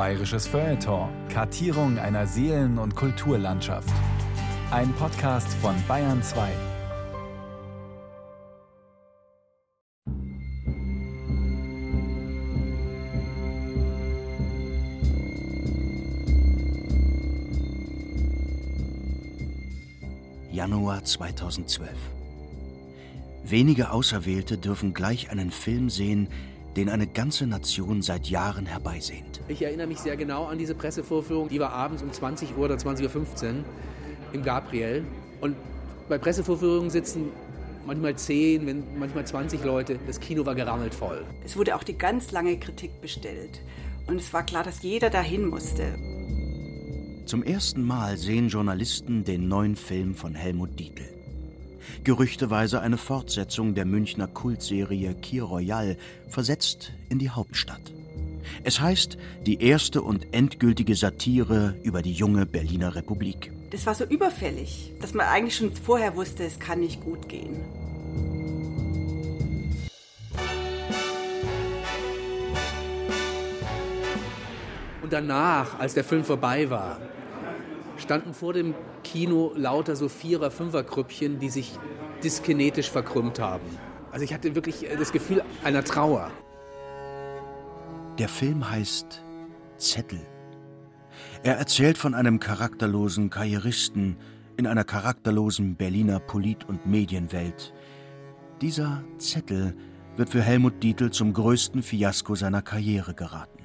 Bayerisches Feuilleton. Kartierung einer Seelen- und Kulturlandschaft. Ein Podcast von Bayern 2. Januar 2012. Wenige Auserwählte dürfen gleich einen Film sehen, den eine ganze Nation seit Jahren herbeisehnt. Ich erinnere mich sehr genau an diese Pressevorführung. Die war abends um 20 Uhr oder 20.15 Uhr im Gabriel. Und bei Pressevorführungen sitzen manchmal 10, wenn, manchmal 20 Leute. Das Kino war gerammelt voll. Es wurde auch die ganz lange Kritik bestellt. Und es war klar, dass jeder dahin musste. Zum ersten Mal sehen Journalisten den neuen Film von Helmut Dietl. Gerüchteweise eine Fortsetzung der Münchner Kultserie Kir Royal, versetzt in die Hauptstadt. Es heißt die erste und endgültige Satire über die junge Berliner Republik. Das war so überfällig, dass man eigentlich schon vorher wusste, es kann nicht gut gehen. Und danach, als der Film vorbei war, standen vor dem Kino lauter so Vierer-, Fünfer-Grüppchen, die sich dyskinetisch verkrümmt haben. Also ich hatte wirklich das Gefühl einer Trauer. Der Film heißt Zettel. Er erzählt von einem charakterlosen Karrieristen in einer charakterlosen Berliner Polit- und Medienwelt. Dieser Zettel wird für Helmut Dietl zum größten Fiasko seiner Karriere geraten.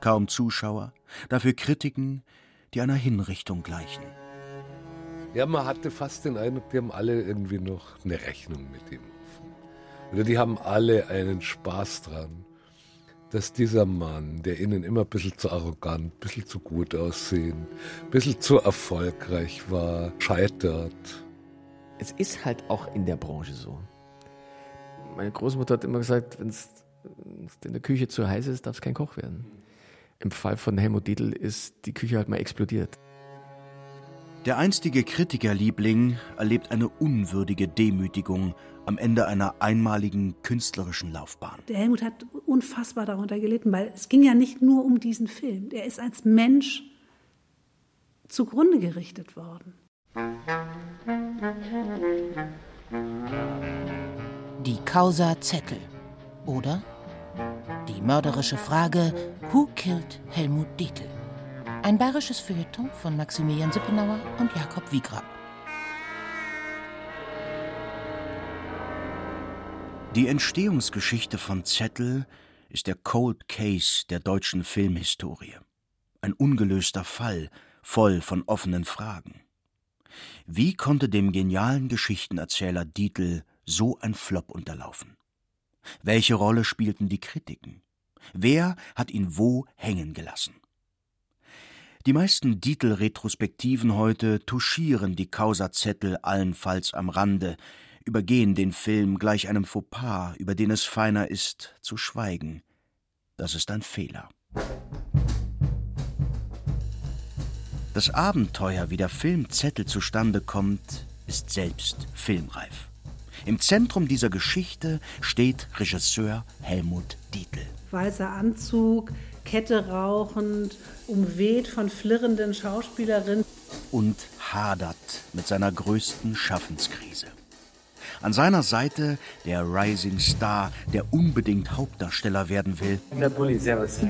Kaum Zuschauer, dafür Kritiken, die einer Hinrichtung gleichen. Ja, man hatte fast den Eindruck, die haben alle irgendwie noch eine Rechnung mit ihm offen. Oder die haben alle einen Spaß dran, dass dieser Mann, der ihnen immer ein bisschen zu arrogant, ein bisschen zu gut aussehen, ein bisschen zu erfolgreich war, scheitert. Es ist halt auch in der Branche so. Meine Großmutter hat immer gesagt, wenn es in der Küche zu heiß ist, darf es kein Koch werden. Im Fall von Helmut Dietl ist die Küche halt mal explodiert. Der einstige Kritikerliebling erlebt eine unwürdige Demütigung am Ende einer einmaligen künstlerischen Laufbahn. Der Helmut hat unfassbar darunter gelitten, weil es ging ja nicht nur um diesen Film. Er ist als Mensch zugrunde gerichtet worden. Die Causa Zettel oder die mörderische Frage Who killed Helmut Dietl? Ein bayerisches Feuilleton von Maximilian Sippenauer und Jakob Wiegrab. Die Entstehungsgeschichte von Zettel ist der Cold Case der deutschen Filmhistorie. Ein ungelöster Fall, voll von offenen Fragen. Wie konnte dem genialen Geschichtenerzähler Dietl so ein Flop unterlaufen? Welche Rolle spielten die Kritiken? Wer hat ihn wo hängen gelassen? Die meisten Dietl-Retrospektiven heute touchieren die Causa-Zettel allenfalls am Rande, übergehen den Film gleich einem Fauxpas, über den es feiner ist, zu schweigen. Das ist ein Fehler. Das Abenteuer, wie der Film Zettel zustande kommt, ist selbst filmreif. Im Zentrum dieser Geschichte steht Regisseur Helmut Dietl. Weißer Anzug, Kette rauchend, umweht von flirrenden Schauspielerinnen. Und hadert mit seiner größten Schaffenskrise. An seiner Seite der Rising Star, der unbedingt Hauptdarsteller werden will. Der Bulli, servus.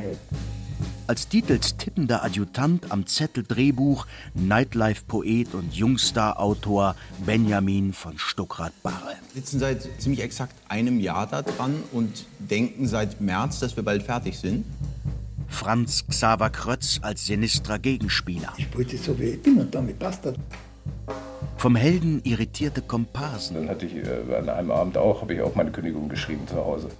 Als Dietls tippender Adjutant am Zettel Drehbuch Nightlife-Poet und Jungstar-Autor Benjamin von Stuckrad-Barre. Wir sitzen seit ziemlich exakt einem Jahr da dran und denken seit März, dass wir bald fertig sind. Franz Xaver Krötz als sinistrer Gegenspieler. Ich wollte so wie ich bin und damit passt das. Vom Helden irritierte Komparsen. Dann hatte ich äh, an einem Abend auch, habe ich auch meine Kündigung geschrieben zu Hause.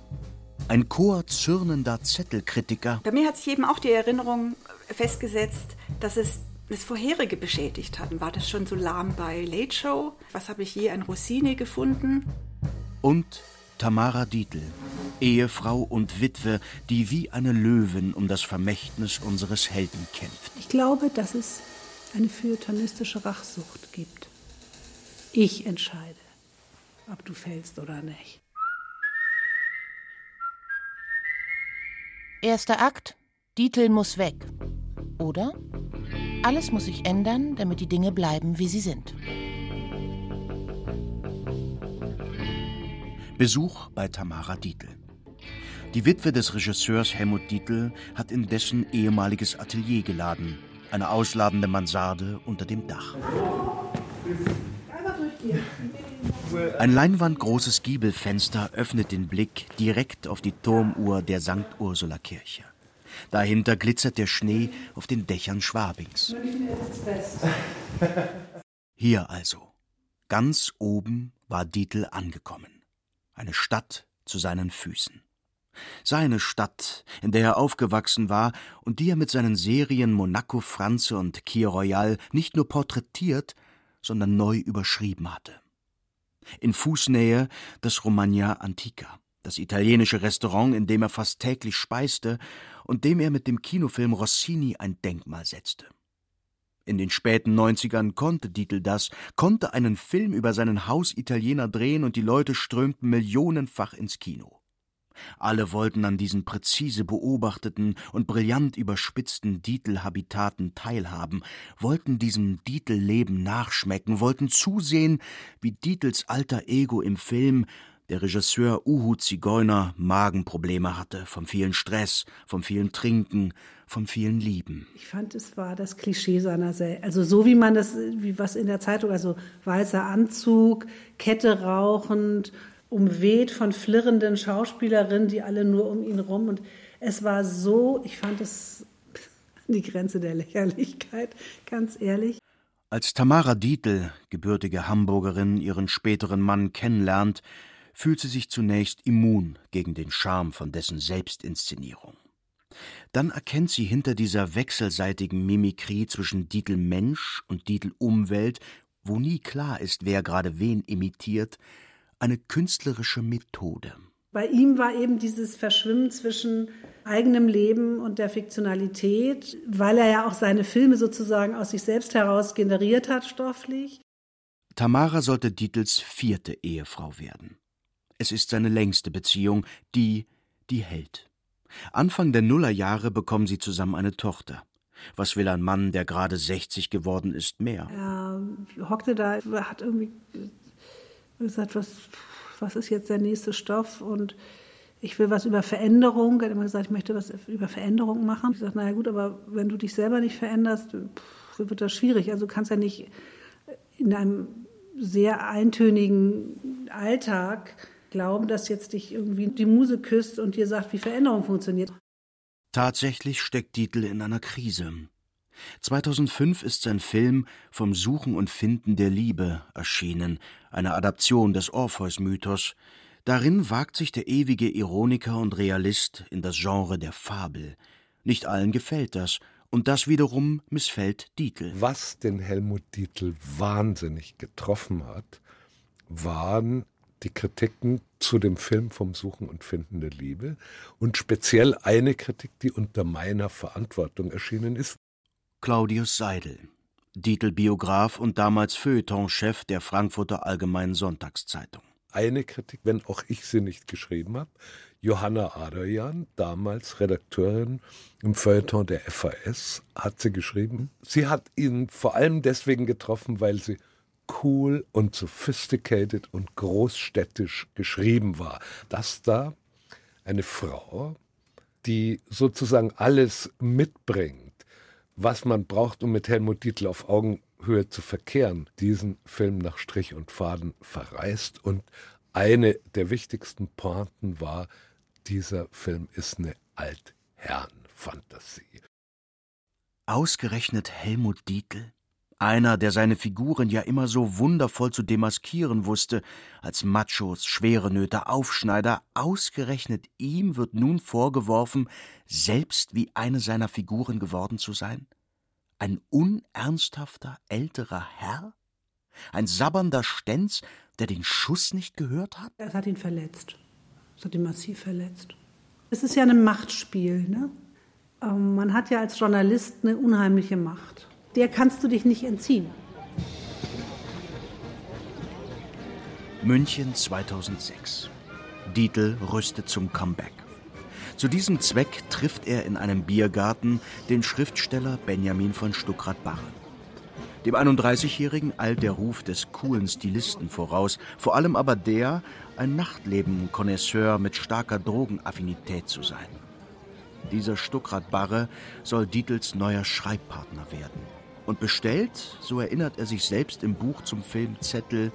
Ein Chor zürnender Zettelkritiker. Bei mir hat sich eben auch die Erinnerung festgesetzt, dass es das Vorherige beschädigt hat. War das schon so lahm bei Late Show? Was habe ich je an Rossini gefunden? Und Tamara Dietl, Ehefrau und Witwe, die wie eine Löwin um das Vermächtnis unseres Helden kämpft. Ich glaube, dass es eine feuilletonistische Rachsucht gibt. Ich entscheide, ob du fällst oder nicht. Erster Akt. Dietl muss weg. Oder alles muss sich ändern, damit die Dinge bleiben, wie sie sind. Besuch bei Tamara Dietl. Die Witwe des Regisseurs Helmut Dietl hat in dessen ehemaliges Atelier geladen, eine ausladende Mansarde unter dem Dach. Ein leinwandgroßes Giebelfenster öffnet den Blick direkt auf die Turmuhr der St. Ursula Kirche. Dahinter glitzert der Schnee auf den Dächern Schwabings. Hier also, ganz oben war Dietl angekommen. Eine Stadt zu seinen Füßen. Seine Stadt, in der er aufgewachsen war und die er mit seinen Serien Monaco Franze und Kier Royal nicht nur porträtiert, sondern neu überschrieben hatte. In Fußnähe das Romagna Antica, das italienische Restaurant, in dem er fast täglich speiste und dem er mit dem Kinofilm Rossini ein Denkmal setzte. In den späten Neunzigern konnte Dietl das, konnte einen Film über seinen Hausitaliener drehen und die Leute strömten millionenfach ins Kino. Alle wollten an diesen präzise beobachteten und brillant überspitzten Dietl-Habitaten teilhaben, wollten diesem Dietl-Leben nachschmecken, wollten zusehen, wie Dietls alter Ego im Film, der Regisseur Uhu Zigeuner, Magenprobleme hatte, vom vielen Stress, vom vielen Trinken, vom vielen Lieben. Ich fand, es war das Klischee seiner Serie. Also so wie man das, wie was in der Zeitung, also weißer Anzug, Kette rauchend, umweht von flirrenden Schauspielerinnen, die alle nur um ihn rum. Und es war so, ich fand es die Grenze der Lächerlichkeit, ganz ehrlich. Als Tamara Dietl, gebürtige Hamburgerin, ihren späteren Mann kennenlernt, fühlt sie sich zunächst immun gegen den Charme von dessen Selbstinszenierung. Dann erkennt sie hinter dieser wechselseitigen Mimikrie zwischen Dietl Mensch und Dietl Umwelt, wo nie klar ist, wer gerade wen imitiert, eine künstlerische Methode. Bei ihm war eben dieses Verschwimmen zwischen eigenem Leben und der Fiktionalität, weil er ja auch seine Filme sozusagen aus sich selbst heraus generiert hat, stofflich. Tamara sollte Dietls vierte Ehefrau werden. Es ist seine längste Beziehung, die, die hält. Anfang der Nullerjahre bekommen sie zusammen eine Tochter. Was will ein Mann, der gerade 60 geworden ist, mehr? Er hockte da, hat irgendwie gesagt, was, was ist jetzt der nächste Stoff und ich will was über Veränderung. Er hat immer gesagt, ich möchte was über Veränderung machen. Ich sagte, naja gut, aber wenn du dich selber nicht veränderst, wird das schwierig. Also du kannst ja nicht in einem sehr eintönigen Alltag glauben, dass jetzt dich irgendwie die Muse küsst und dir sagt, wie Veränderung funktioniert. Tatsächlich steckt Dietl in einer Krise. 2005 ist sein Film Vom Suchen und Finden der Liebe erschienen, eine Adaption des Orpheus-Mythos. Darin wagt sich der ewige Ironiker und Realist in das Genre der Fabel. Nicht allen gefällt das, und das wiederum missfällt Dietl. Was den Helmut Dietl wahnsinnig getroffen hat, waren die Kritiken zu dem Film vom Suchen und Finden der Liebe und speziell eine Kritik, die unter meiner Verantwortung erschienen ist. Claudius Seidel, Dietl-Biograf und damals Feuilleton-Chef der Frankfurter Allgemeinen Sonntagszeitung. Eine Kritik, wenn auch ich sie nicht geschrieben habe, Johanna Adrian, damals Redakteurin im Feuilleton der FAS, hat sie geschrieben. Sie hat ihn vor allem deswegen getroffen, weil sie cool und sophisticated und großstädtisch geschrieben war. Dass da eine Frau, die sozusagen alles mitbringt, was man braucht, um mit Helmut Dietl auf Augenhöhe zu verkehren, diesen Film nach Strich und Faden verreist. Und eine der wichtigsten Pointen war, dieser Film ist eine Altherrenfantasie. Ausgerechnet Helmut Dietl? Einer, der seine Figuren ja immer so wundervoll zu demaskieren wusste, als Machos, schwere Nöte, Aufschneider, ausgerechnet ihm wird nun vorgeworfen, selbst wie eine seiner Figuren geworden zu sein? Ein unernsthafter älterer Herr? Ein sabbernder Stenz, der den Schuss nicht gehört hat? Es hat ihn verletzt. Es hat ihn massiv verletzt. Es ist ja ein Machtspiel. Ne? Ähm, man hat ja als Journalist eine unheimliche Macht der kannst du dich nicht entziehen. München 2006. Dietl rüstet zum Comeback. Zu diesem Zweck trifft er in einem Biergarten den Schriftsteller Benjamin von Stuckrad-Barre. Dem 31-Jährigen eilt der Ruf des coolen Stilisten voraus, vor allem aber der, ein Nachtleben-Konnoisseur mit starker Drogenaffinität zu sein. Dieser Stuckrad-Barre soll Dietls neuer Schreibpartner werden. Und bestellt, so erinnert er sich selbst im Buch zum Film Zettel,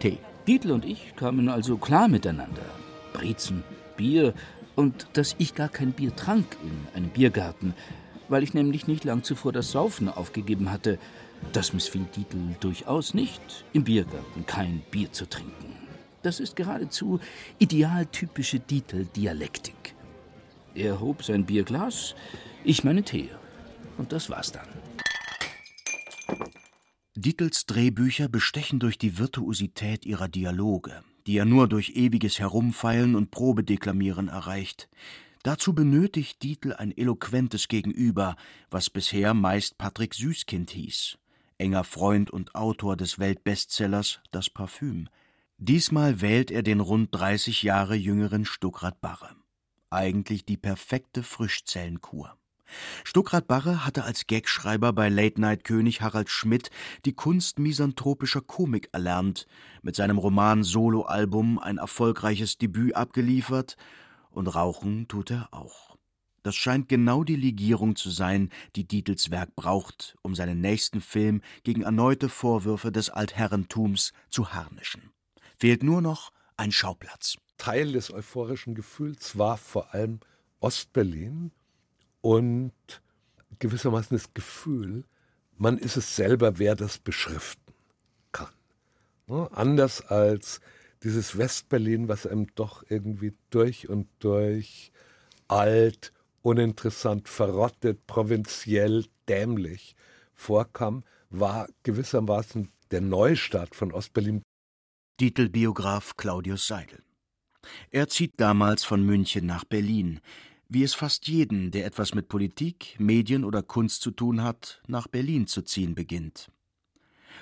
Tee. Dietl und ich kamen also klar miteinander. Brezen, Bier und dass ich gar kein Bier trank in einem Biergarten, weil ich nämlich nicht lang zuvor das Saufen aufgegeben hatte. Das missfiel Dietl durchaus nicht, im Biergarten kein Bier zu trinken. Das ist geradezu idealtypische Dietl-Dialektik. Er hob sein Bierglas, ich meine Tee. Und das war's dann. Dietls Drehbücher bestechen durch die Virtuosität ihrer Dialoge, die er nur durch ewiges Herumfeilen und Probedeklamieren erreicht. Dazu benötigt Dietl ein eloquentes Gegenüber, was bisher meist Patrick Süßkind hieß, enger Freund und Autor des Weltbestsellers Das Parfüm. Diesmal wählt er den rund 30 Jahre jüngeren Stuckrad Barre. Eigentlich die perfekte Frischzellenkur. Stuckrad Barre hatte als Gagschreiber bei Late-Night-König Harald Schmidt die Kunst misanthropischer Komik erlernt, mit seinem Roman Soloalbum ein erfolgreiches Debüt abgeliefert und rauchen tut er auch. Das scheint genau die Legierung zu sein, die Dietls Werk braucht, um seinen nächsten Film gegen erneute Vorwürfe des Altherrentums zu harnischen. Fehlt nur noch ein Schauplatz. Teil des euphorischen Gefühls war vor allem Ostberlin und gewissermaßen das Gefühl, man ist es selber, wer das beschriften kann. Ne? Anders als dieses Westberlin, was einem doch irgendwie durch und durch alt, uninteressant, verrottet, provinziell, dämlich vorkam, war gewissermaßen der Neustart von Ostberlin. Titelbiograf Claudius Seidel. Er zieht damals von München nach Berlin, wie es fast jeden, der etwas mit Politik, Medien oder Kunst zu tun hat, nach Berlin zu ziehen beginnt.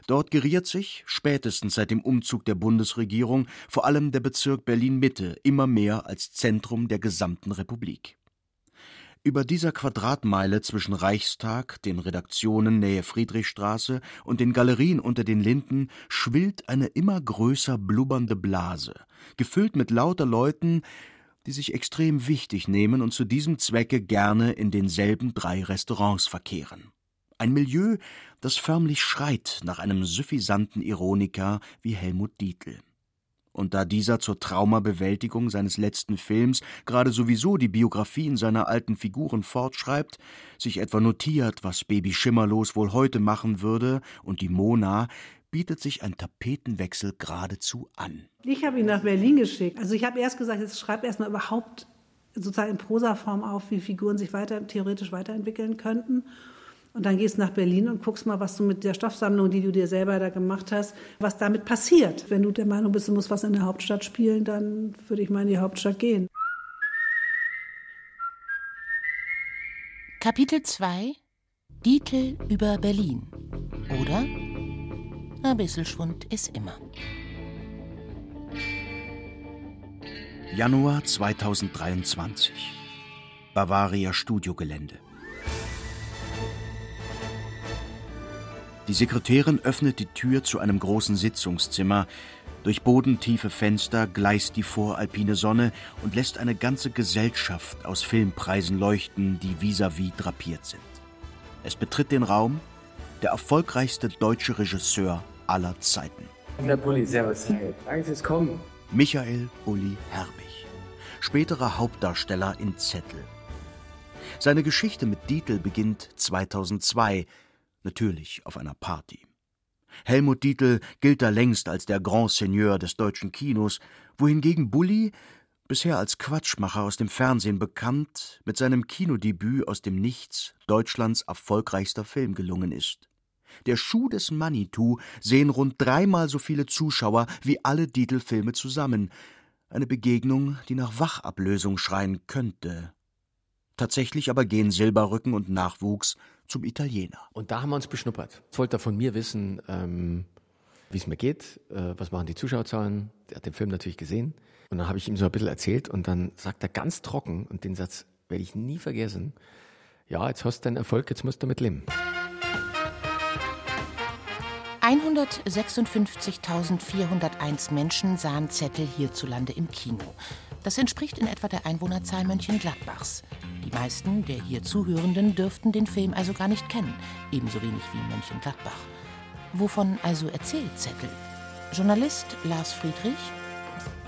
Dort geriert sich, spätestens seit dem Umzug der Bundesregierung, vor allem der Bezirk Berlin-Mitte immer mehr als Zentrum der gesamten Republik. Über dieser Quadratmeile zwischen Reichstag, den Redaktionen Nähe Friedrichstraße und den Galerien unter den Linden schwillt eine immer größer blubbernde Blase, gefüllt mit lauter Leuten, die sich extrem wichtig nehmen und zu diesem Zwecke gerne in denselben drei Restaurants verkehren. Ein Milieu, das förmlich schreit nach einem suffisanten Ironiker wie Helmut Dietl. Und da dieser zur Traumabewältigung seines letzten Films gerade sowieso die Biografien seiner alten Figuren fortschreibt, sich etwa notiert, was Baby Schimmerlos wohl heute machen würde, und die Mona, bietet sich ein Tapetenwechsel geradezu an. Ich habe ihn nach Berlin geschickt. Also ich habe erst gesagt, jetzt schreib erstmal überhaupt sozusagen in Prosaform auf, wie Figuren sich weiter, theoretisch weiterentwickeln könnten. Und dann gehst du nach Berlin und guckst mal, was du mit der Stoffsammlung, die du dir selber da gemacht hast, was damit passiert. Wenn du der Meinung bist, du musst was in der Hauptstadt spielen, dann würde ich mal in die Hauptstadt gehen. Kapitel 2 Dietl über Berlin. Oder ein bisschen Schwund ist immer. Januar 2023. Bavaria Studiogelände. Die Sekretärin öffnet die Tür zu einem großen Sitzungszimmer. Durch bodentiefe Fenster gleist die voralpine Sonne und lässt eine ganze Gesellschaft aus Filmpreisen leuchten, die vis-à-vis -vis drapiert sind. Es betritt den Raum der erfolgreichste deutsche Regisseur aller Zeiten. Herr Bulli, servus. Danke fürs Kommen. Michael Bulli Herbig, späterer Hauptdarsteller in Zettel. Seine Geschichte mit Dietl beginnt 2002, natürlich auf einer Party. Helmut Dietl gilt da längst als der Grand Seigneur des deutschen Kinos, wohingegen Bulli, bisher als Quatschmacher aus dem Fernsehen bekannt, mit seinem Kinodebüt aus dem Nichts Deutschlands erfolgreichster Film gelungen ist. Der Schuh des Manitou sehen rund dreimal so viele Zuschauer wie alle Dietl-Filme zusammen. Eine Begegnung, die nach Wachablösung schreien könnte. Tatsächlich aber gehen Silberrücken und Nachwuchs zum Italiener. Und da haben wir uns beschnuppert. Jetzt wollte er von mir wissen, ähm, wie es mir geht, äh, was machen die Zuschauerzahlen. Der hat den Film natürlich gesehen. Und dann habe ich ihm so ein bisschen erzählt und dann sagt er ganz trocken, und den Satz werde ich nie vergessen, ja, jetzt hast du deinen Erfolg, jetzt musst du damit leben. 156.401 Menschen sahen Zettel hierzulande im Kino. Das entspricht in etwa der Einwohnerzahl Mönchengladbachs. Die meisten der hier Zuhörenden dürften den Film also gar nicht kennen, ebenso wenig wie Mönchengladbach. Wovon also erzählt Zettel? Journalist Lars Friedrich?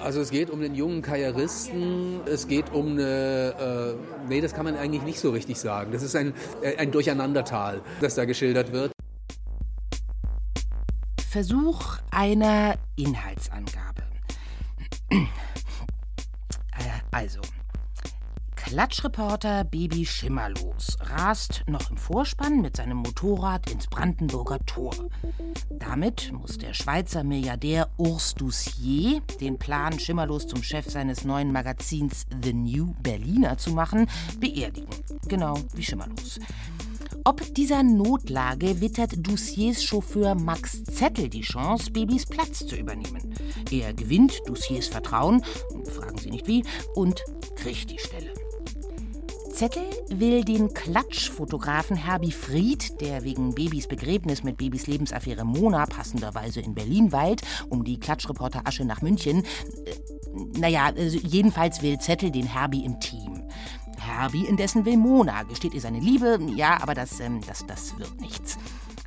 Also es geht um den jungen Karrieristen, es geht um eine, äh, nee, das kann man eigentlich nicht so richtig sagen. Das ist ein, äh, ein Durcheinandertal, das da geschildert wird. Versuch einer Inhaltsangabe. Äh, also, Klatschreporter Baby Schimmerlos rast noch im Vorspann mit seinem Motorrad ins Brandenburger Tor. Damit muss der Schweizer Milliardär Urs Dussier den Plan, Schimmerlos zum Chef seines neuen Magazins The New Berliner zu machen, beerdigen. Genau wie Schimmerlos. Ob dieser Notlage wittert Dussiers Chauffeur Max Zettel die Chance, Babys Platz zu übernehmen. Er gewinnt Dussiers Vertrauen, fragen Sie nicht wie, und kriegt die Stelle. Zettel will den Klatschfotografen Herbie Fried, der wegen Babys Begräbnis mit Babys Lebensaffäre Mona passenderweise in Berlin weilt, um die Klatschreporter Asche nach München. Äh, naja, also jedenfalls will Zettel den Herbie im Team. Herbie indessen will Mona, gesteht ihr seine Liebe, ja, aber das, ähm, das, das wird nichts.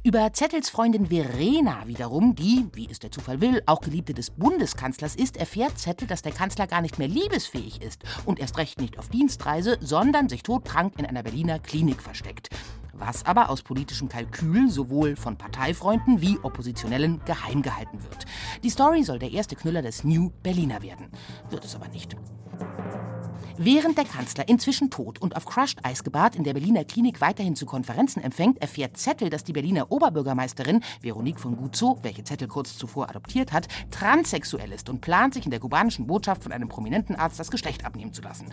Über Zettels Freundin Verena wiederum, die, wie es der Zufall will, auch Geliebte des Bundeskanzlers ist, erfährt Zettel, dass der Kanzler gar nicht mehr liebesfähig ist und erst recht nicht auf Dienstreise, sondern sich todkrank in einer Berliner Klinik versteckt. Was aber aus politischem Kalkül sowohl von Parteifreunden wie Oppositionellen geheim gehalten wird. Die Story soll der erste Knüller des New Berliner werden. Wird es aber nicht. Während der Kanzler inzwischen tot und auf Crushed Eis gebahrt in der Berliner Klinik weiterhin zu Konferenzen empfängt, erfährt Zettel, dass die Berliner Oberbürgermeisterin Veronique von Guzzo, welche Zettel kurz zuvor adoptiert hat, transsexuell ist und plant, sich in der kubanischen Botschaft von einem prominenten Arzt das Geschlecht abnehmen zu lassen.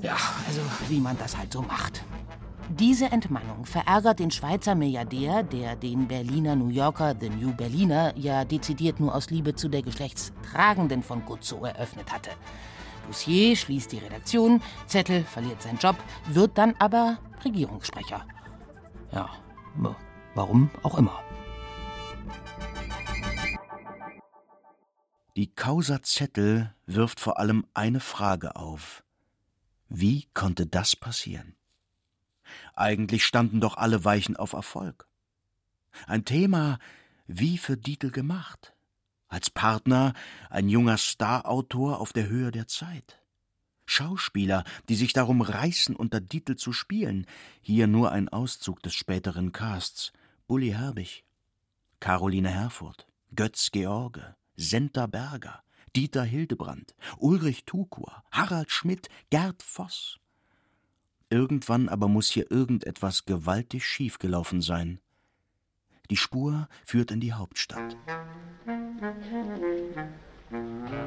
Ja, also wie man das halt so macht. Diese Entmannung verärgert den Schweizer Milliardär, der den Berliner New Yorker The New Berliner ja dezidiert nur aus Liebe zu der Geschlechtstragenden von Guzzo eröffnet hatte. Dossier schließt die Redaktion, Zettel verliert seinen Job, wird dann aber Regierungssprecher. Ja, warum auch immer. Die Causa Zettel wirft vor allem eine Frage auf. Wie konnte das passieren? Eigentlich standen doch alle Weichen auf Erfolg. Ein Thema wie für Dietl gemacht. Als Partner ein junger Starautor auf der Höhe der Zeit. Schauspieler, die sich darum reißen, unter Dietl zu spielen. Hier nur ein Auszug des späteren Casts. Bully Herbig, Caroline Herfurth, Götz George, Senta Berger, Dieter Hildebrand, Ulrich Tukur, Harald Schmidt, Gerd Voss. Irgendwann aber muss hier irgendetwas gewaltig schiefgelaufen sein. Die Spur führt in die Hauptstadt.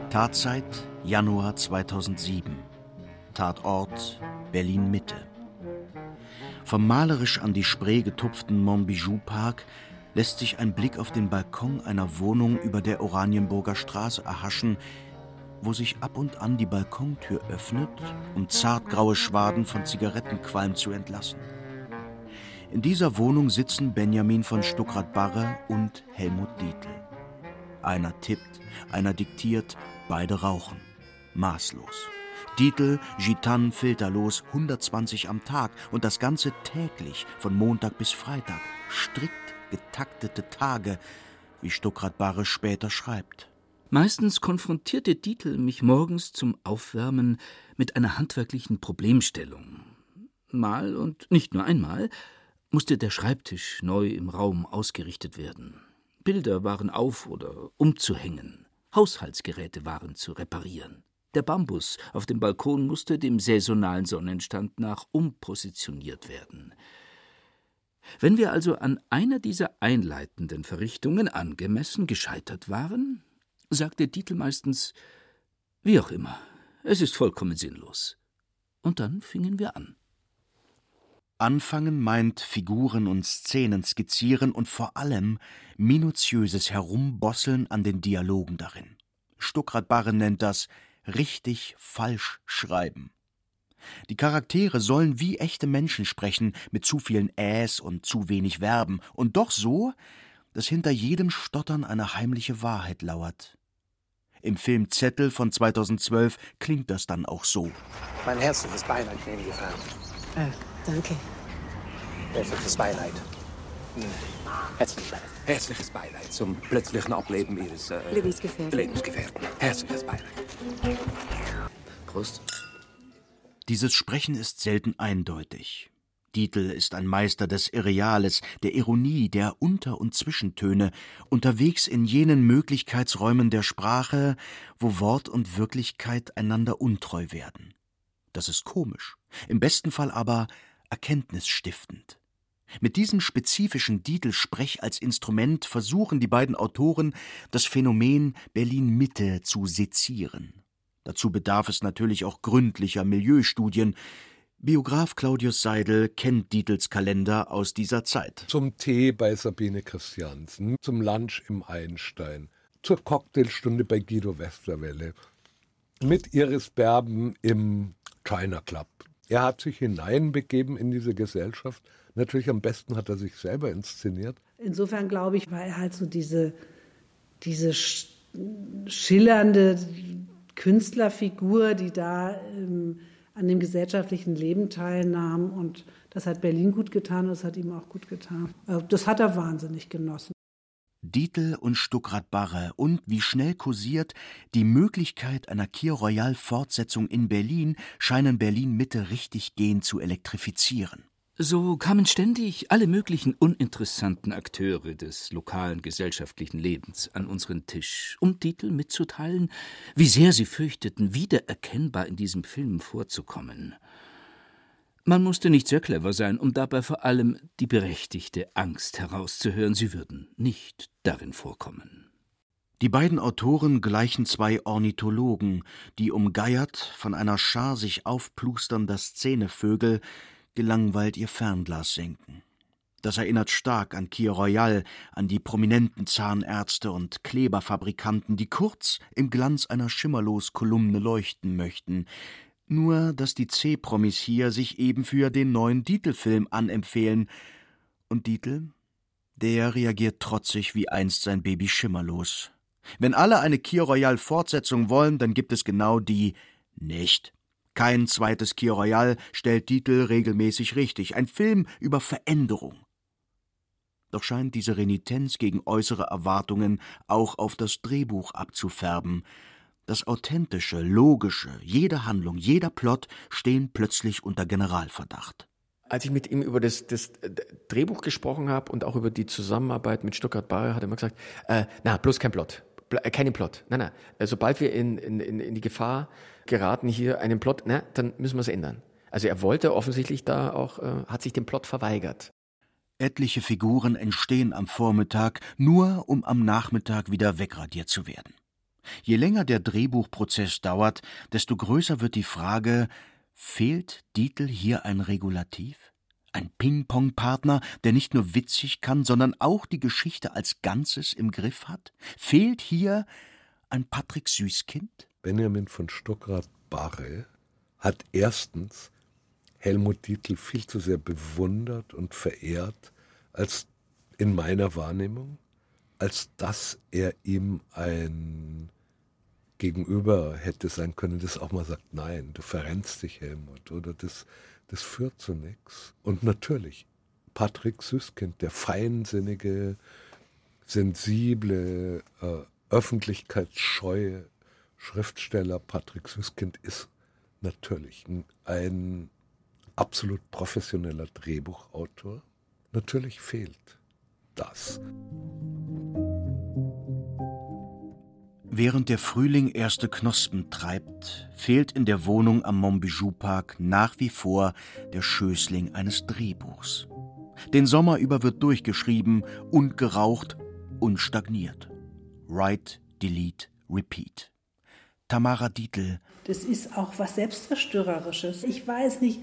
Tatzeit Januar 2007. Tatort Berlin Mitte. Vom malerisch an die Spree getupften Montbijou Park lässt sich ein Blick auf den Balkon einer Wohnung über der Oranienburger Straße erhaschen, wo sich ab und an die Balkontür öffnet, um zartgraue Schwaden von Zigarettenqualm zu entlassen. In dieser Wohnung sitzen Benjamin von Stuckrad-Barre und Helmut Dietl. Einer tippt, einer diktiert, beide rauchen. Maßlos. Dietl, Gitan filterlos, 120 am Tag und das Ganze täglich, von Montag bis Freitag. Strikt getaktete Tage, wie Stuckrad-Barre später schreibt. Meistens konfrontierte Dietl mich morgens zum Aufwärmen mit einer handwerklichen Problemstellung. Mal und nicht nur einmal musste der Schreibtisch neu im Raum ausgerichtet werden. Bilder waren auf oder umzuhängen, Haushaltsgeräte waren zu reparieren. Der Bambus auf dem Balkon musste dem saisonalen Sonnenstand nach umpositioniert werden. Wenn wir also an einer dieser einleitenden Verrichtungen angemessen gescheitert waren, sagte Dietl meistens Wie auch immer, es ist vollkommen sinnlos. Und dann fingen wir an. Anfangen meint Figuren und Szenen skizzieren und vor allem minutiöses Herumbosseln an den Dialogen darin. Stuckrad-Barre nennt das richtig falsch schreiben. Die Charaktere sollen wie echte Menschen sprechen, mit zu vielen Äs und zu wenig Verben, und doch so, dass hinter jedem Stottern eine heimliche Wahrheit lauert. Im Film Zettel von 2012 klingt das dann auch so. Mein herzliches Beileid, gnädige Frau. Ah, danke. Herzliches Beileid. Herzliches Beileid. Herzliches Beileid zum plötzlichen Ableben Ihres äh, Lebensgefährten. Lebensgefährten. Herzliches Beileid. Prost. Dieses Sprechen ist selten eindeutig. Dietl ist ein Meister des Irreales, der Ironie, der Unter- und Zwischentöne, unterwegs in jenen Möglichkeitsräumen der Sprache, wo Wort und Wirklichkeit einander untreu werden. Das ist komisch, im besten Fall aber erkenntnisstiftend. Mit diesem spezifischen Dietl-Sprech als Instrument versuchen die beiden Autoren, das Phänomen Berlin-Mitte zu sezieren. Dazu bedarf es natürlich auch gründlicher Milieustudien, Biograf Claudius Seidel kennt Dietls Kalender aus dieser Zeit. Zum Tee bei Sabine Christiansen, zum Lunch im Einstein, zur Cocktailstunde bei Guido Westerwelle, mit Iris Berben im China Club. Er hat sich hineinbegeben in diese Gesellschaft. Natürlich am besten hat er sich selber inszeniert. Insofern glaube ich, war er halt so diese, diese schillernde Künstlerfigur, die da ähm, an dem gesellschaftlichen Leben teilnahm. Und das hat Berlin gut getan und das hat ihm auch gut getan. Äh, das hat er wahnsinnig genossen. Dietl und Stuckrad-Barre und wie schnell kursiert, die Möglichkeit einer Kier Royal-Fortsetzung in Berlin scheinen Berlin-Mitte richtig gehend zu elektrifizieren. So kamen ständig alle möglichen uninteressanten Akteure des lokalen gesellschaftlichen Lebens an unseren Tisch, um Titel mitzuteilen, wie sehr sie fürchteten, wiedererkennbar in diesem Film vorzukommen. Man musste nicht sehr clever sein, um dabei vor allem die berechtigte Angst herauszuhören, sie würden nicht darin vorkommen. Die beiden Autoren gleichen zwei Ornithologen, die umgeiert von einer Schar sich aufplusternder Szenevögel gelangweilt ihr Fernglas senken. Das erinnert stark an Kier Royal, an die prominenten Zahnärzte und Kleberfabrikanten, die kurz im Glanz einer Schimmerlos-Kolumne leuchten möchten. Nur, dass die C-Promis hier sich eben für den neuen Dietl-Film anempfehlen. Und Dietl? Der reagiert trotzig wie einst sein Baby Schimmerlos. Wenn alle eine Kier Royal Fortsetzung wollen, dann gibt es genau die nicht. Kein zweites Kier Royal stellt Titel regelmäßig richtig. Ein Film über Veränderung. Doch scheint diese Renitenz gegen äußere Erwartungen auch auf das Drehbuch abzufärben. Das Authentische, Logische, jede Handlung, jeder Plot stehen plötzlich unter Generalverdacht. Als ich mit ihm über das, das Drehbuch gesprochen habe und auch über die Zusammenarbeit mit Stuttgart Bayer, hat er immer gesagt, äh, na, bloß kein Plot. Äh, keinen Plot. Nein, nein. Äh, sobald wir in, in, in die Gefahr geraten, hier einen Plot, na, dann müssen wir es ändern. Also er wollte offensichtlich da auch, äh, hat sich dem Plot verweigert. Etliche Figuren entstehen am Vormittag, nur um am Nachmittag wieder wegradiert zu werden. Je länger der Drehbuchprozess dauert, desto größer wird die Frage, fehlt Dietl hier ein Regulativ? Ein Ping-Pong-Partner, der nicht nur witzig kann, sondern auch die Geschichte als Ganzes im Griff hat? Fehlt hier ein Patrick Süßkind? Benjamin von Stuckrad-Barre hat erstens Helmut Dietl viel zu sehr bewundert und verehrt, als in meiner Wahrnehmung, als dass er ihm ein Gegenüber hätte sein können, das auch mal sagt, nein, du verrennst dich, Helmut, oder das, das führt zu nichts. Und natürlich, Patrick Süßkind, der feinsinnige, sensible, äh, öffentlichkeitsscheue Schriftsteller Patrick Süßkind ist natürlich ein, ein absolut professioneller Drehbuchautor. Natürlich fehlt das. Während der Frühling erste Knospen treibt, fehlt in der Wohnung am Montbijou-Park nach wie vor der Schößling eines Drehbuchs. Den Sommer über wird durchgeschrieben und geraucht und stagniert. Write, delete, repeat. Tamara Dietl. Das ist auch was Selbstzerstörerisches. Ich weiß nicht,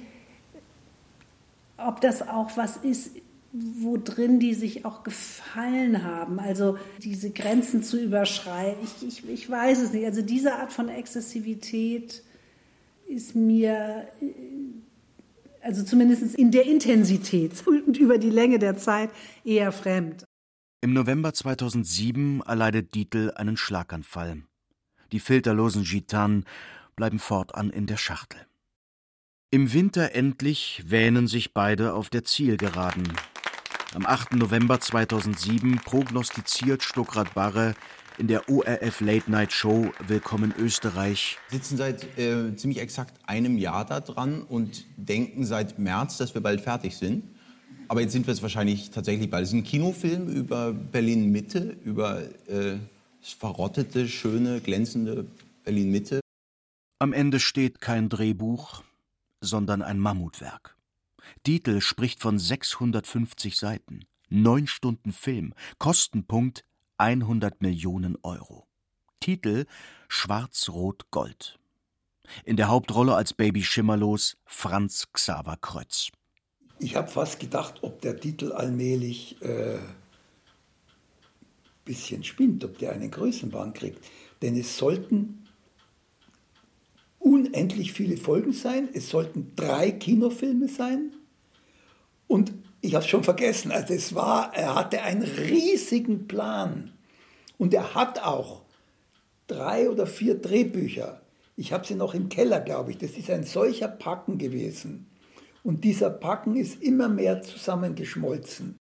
ob das auch was ist, wo die sich auch gefallen haben. Also diese Grenzen zu überschreiten. Ich, ich, ich weiß es nicht. Also diese Art von Exzessivität ist mir, also zumindest in der Intensität und über die Länge der Zeit eher fremd. Im November 2007 erleidet Dietl einen Schlaganfall. Die filterlosen Gitanen bleiben fortan in der Schachtel. Im Winter endlich wähnen sich beide auf der Zielgeraden. Am 8. November 2007 prognostiziert Stuckrad Barre in der ORF Late Night Show Willkommen Österreich. sitzen seit äh, ziemlich exakt einem Jahr da dran und denken seit März, dass wir bald fertig sind. Aber jetzt sind wir es wahrscheinlich tatsächlich bald. Es ist ein Kinofilm über Berlin Mitte, über äh, das verrottete, schöne, glänzende Berlin Mitte. Am Ende steht kein Drehbuch, sondern ein Mammutwerk. Dietl spricht von 650 Seiten, neun Stunden Film, Kostenpunkt 100 Millionen Euro. Titel Schwarz-Rot-Gold. In der Hauptrolle als Baby Schimmerlos Franz Xaver Krötz. Ich habe fast gedacht, ob der Titel allmählich äh, bisschen spinnt, ob der einen Größenwahn kriegt. Denn es sollten unendlich viele Folgen sein, es sollten drei Kinofilme sein und ich habe es schon vergessen, also es war, er hatte einen riesigen Plan und er hat auch drei oder vier Drehbücher. Ich habe sie noch im Keller, glaube ich. Das ist ein solcher Packen gewesen. Und dieser Packen ist immer mehr zusammengeschmolzen.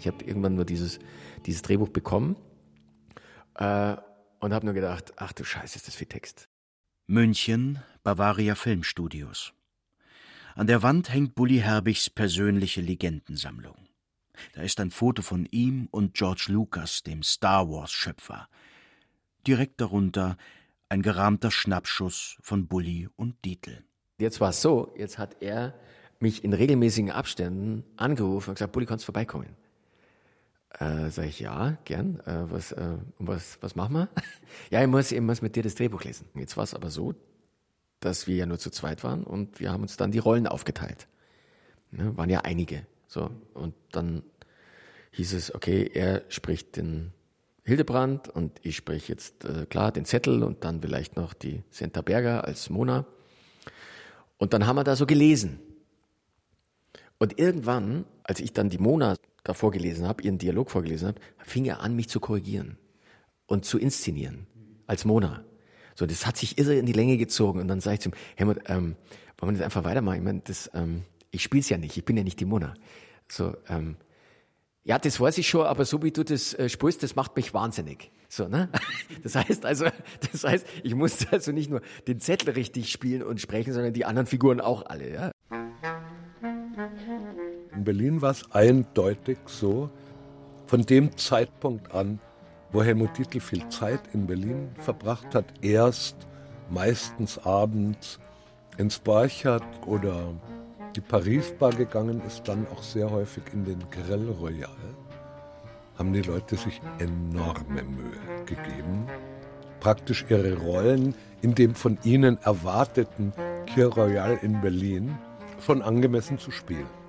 Ich habe irgendwann nur dieses, dieses Drehbuch bekommen äh, und habe nur gedacht, ach du Scheiße, ist das viel Text. München, Bavaria Filmstudios. An der Wand hängt Bully Herbigs persönliche Legendensammlung. Da ist ein Foto von ihm und George Lucas, dem Star Wars-Schöpfer. Direkt darunter ein gerahmter Schnappschuss von Bully und Dietl. Jetzt war es so, jetzt hat er mich in regelmäßigen Abständen angerufen und gesagt, Bulli, kannst vorbeikommen? Äh, sag ich, ja, gern. Äh, was, äh, was, was machen wir? ja, ich muss, ich muss mit dir das Drehbuch lesen. Jetzt war es aber so, dass wir ja nur zu zweit waren und wir haben uns dann die Rollen aufgeteilt. Ne, waren ja einige. So, und dann hieß es, okay, er spricht den Hildebrand und ich spreche jetzt äh, klar den Zettel und dann vielleicht noch die Senta Berger als Mona. Und dann haben wir da so gelesen. Und irgendwann, als ich dann die Mona da vorgelesen habe, ihren Dialog vorgelesen habe, fing er an, mich zu korrigieren und zu inszenieren als Mona. So, das hat sich irre in die Länge gezogen und dann sage ich zum Helmut, ähm, wollen wir das einfach weitermachen? Ich meine, das, ähm, ich spiele es ja nicht, ich bin ja nicht die Mona. So, ähm, ja, das weiß ich schon, aber so wie du das äh, spielst, das macht mich wahnsinnig. So, ne? Das heißt also, das heißt, ich musste also nicht nur den Zettel richtig spielen und sprechen, sondern die anderen Figuren auch alle, ja. In Berlin war es eindeutig so, von dem Zeitpunkt an, wo Helmut Dietl viel Zeit in Berlin verbracht hat, erst meistens abends ins Borchardt oder die Paris-Bar gegangen ist, dann auch sehr häufig in den Grill Royal, haben die Leute sich enorme Mühe gegeben, praktisch ihre Rollen in dem von ihnen erwarteten Kir Royal in Berlin schon angemessen zu spielen.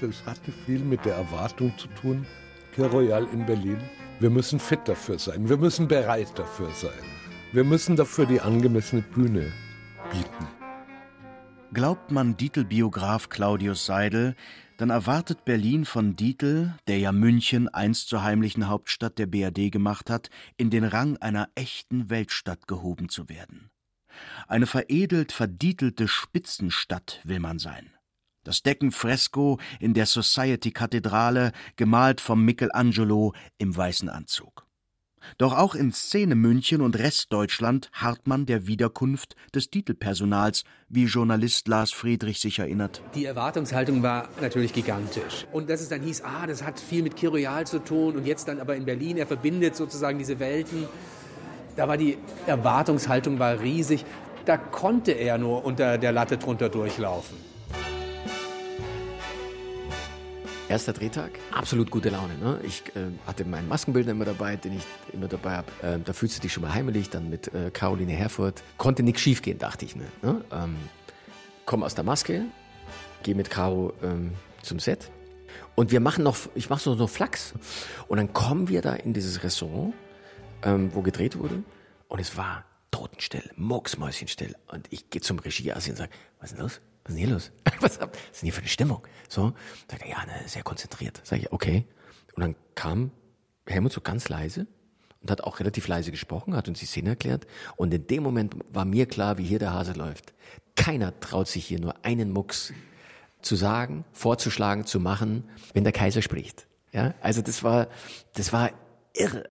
Das hatte viel mit der Erwartung zu tun, Kir Royal in Berlin. Wir müssen fit dafür sein, wir müssen bereit dafür sein. Wir müssen dafür die angemessene Bühne bieten. Glaubt man Dietl-Biograf Claudius Seidel, dann erwartet Berlin von Dietl, der ja München einst zur heimlichen Hauptstadt der BRD gemacht hat, in den Rang einer echten Weltstadt gehoben zu werden. Eine veredelt verdietelte Spitzenstadt will man sein. Das Deckenfresko in der Society-Kathedrale, gemalt vom Michelangelo im weißen Anzug. Doch auch in Szene München und Restdeutschland harrt man der Wiederkunft des Titelpersonals, wie Journalist Lars Friedrich sich erinnert. Die Erwartungshaltung war natürlich gigantisch. Und dass es dann hieß, ah, das hat viel mit Kiroyal zu tun und jetzt dann aber in Berlin, er verbindet sozusagen diese Welten. Da war die Erwartungshaltung war riesig. Da konnte er nur unter der Latte drunter durchlaufen. Erster Drehtag, absolut gute Laune. Ne? Ich äh, hatte meinen Maskenbildner immer dabei, den ich immer dabei habe. Äh, da fühlst du dich schon mal heimelig, dann mit äh, Caroline Herfurth. Konnte nichts schief gehen, dachte ich mir. Ne? Ähm, komm aus der Maske, gehe mit Caro ähm, zum Set und wir machen noch, ich mache so noch Flachs. Und dann kommen wir da in dieses Restaurant, ähm, wo gedreht wurde und es war totenstill, mucksmäuschenstill. Und ich gehe zum Regieassi und sage, was ist denn los? Was ist denn hier los? Was ist denn hier für eine Stimmung? So, sagt er, ja, ne, sehr konzentriert. Sag ich, okay. Und dann kam Helmut so ganz leise und hat auch relativ leise gesprochen, hat uns die Szene erklärt. Und in dem Moment war mir klar, wie hier der Hase läuft. Keiner traut sich hier nur einen Mucks zu sagen, vorzuschlagen, zu machen, wenn der Kaiser spricht. Ja, also das war, das war irre.